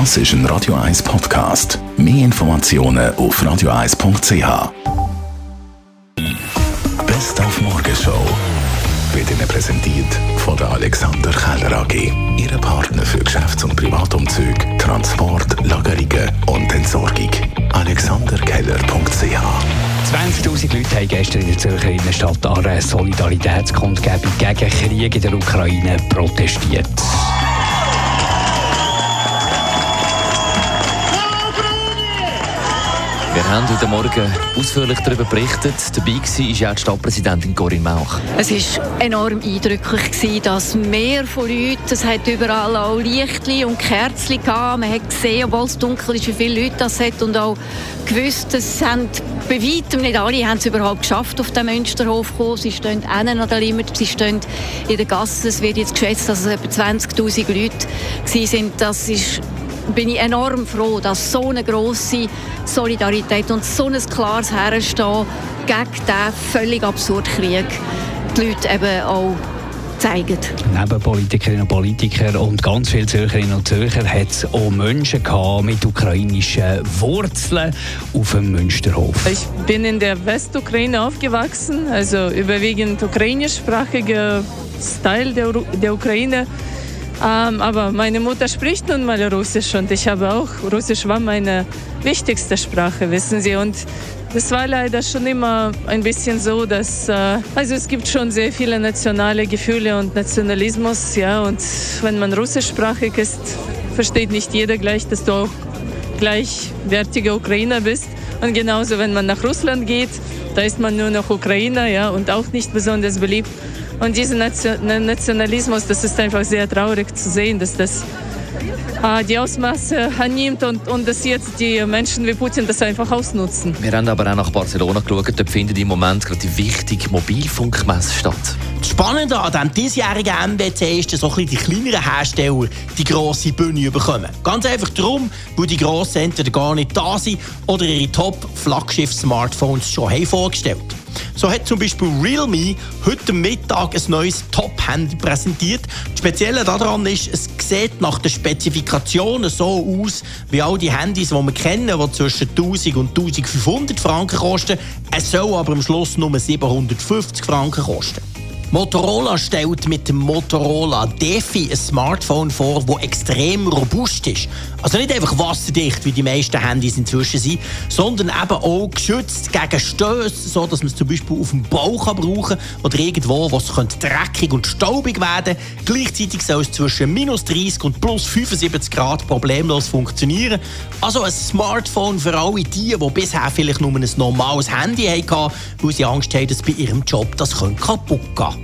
Das ist ein Radio 1 Podcast. Mehr Informationen auf radio1.ch. Best auf Morgenshow wird Ihnen präsentiert von der Alexander Keller AG. Ihre Partner für Geschäfts- und Privatumzug, Transport, Lagerungen und Entsorgung. AlexanderKeller.ch 20.000 Leute haben gestern in der Zürcher Innenstadt an einer Solidaritätskundgebung gegen Krieg in der Ukraine protestiert. Wir haben heute Morgen ausführlich darüber berichtet. Dabei war auch die Stadtpräsidentin Corinne Mauch. Es war enorm eindrücklich, dass mehr von Leuten, es hat überall auch Lichtli und Kerzen gehabt. Man hat gesehen, obwohl es dunkel ist, wie viele Leute das hat und auch gewusst, es haben bei weitem nicht alle haben es überhaupt geschafft, auf den Münsterhof zu kommen. Sie stehen innen an der Limit, sie stehen in der Gasse. Es wird jetzt geschätzt, dass es etwa 20'000 Leute waren. Das ist bin ich enorm froh, dass so eine grosse Solidarität und so ein klares Herstehen gegen diesen völlig absurden Krieg die Leute eben auch zeigen. Neben Politikerinnen und Politikern und ganz vielen Zürcherinnen und Zürcher hat es auch Menschen mit ukrainischen Wurzeln auf dem Münsterhof. Ich bin in der Westukraine aufgewachsen, also überwiegend ukrainischsprachiger Teil der, der Ukraine. Ähm, aber meine Mutter spricht nun mal Russisch und ich habe auch, Russisch war meine wichtigste Sprache, wissen Sie. Und das war leider schon immer ein bisschen so, dass, äh, also es gibt schon sehr viele nationale Gefühle und Nationalismus, ja. Und wenn man russischsprachig ist, versteht nicht jeder gleich, dass du auch gleichwertiger Ukrainer bist. Und genauso, wenn man nach Russland geht, da ist man nur noch Ukrainer, ja, und auch nicht besonders beliebt. Und dieser Nationalismus, das ist einfach sehr traurig zu sehen, dass das äh, die Ausmaße annimmt und, und dass jetzt die Menschen wie Putin das einfach ausnutzen. Wir haben aber auch nach Barcelona geschaut. Dort findet im Moment gerade die wichtige Mobilfunkmesse statt. Das Spannende an diesem diesjährigen MBC ist, dass so die kleineren Hersteller die grosse Bühne bekommen. Ganz einfach darum, weil die grossen entweder gar nicht da sind oder ihre Top-Flaggschiff-Smartphones schon haben vorgestellt haben. So hat zum Beispiel Realme heute Mittag ein neues Top-Handy präsentiert. Das Spezielle daran ist, es sieht nach den Spezifikationen so aus wie all die Handys, die wir kennen, die zwischen 1000 und 1500 Franken kosten. Es soll aber am Schluss nur 750 Franken kosten. Motorola stellt mit dem Motorola Defi ein Smartphone vor, das extrem robust ist. Also nicht einfach wasserdicht, wie die meisten Handys inzwischen sind, sondern eben auch geschützt gegen Stöße, sodass man es zum Beispiel auf dem Bauch brauchen kann oder irgendwo, wo es dreckig und staubig werden könnte. Gleichzeitig soll es zwischen minus 30 und plus 75 Grad problemlos funktionieren. Also ein Smartphone für alle die, die bisher vielleicht nur ein normales Handy hatten, weil sie Angst haben, dass bei ihrem Job das kaputt gehen könnte.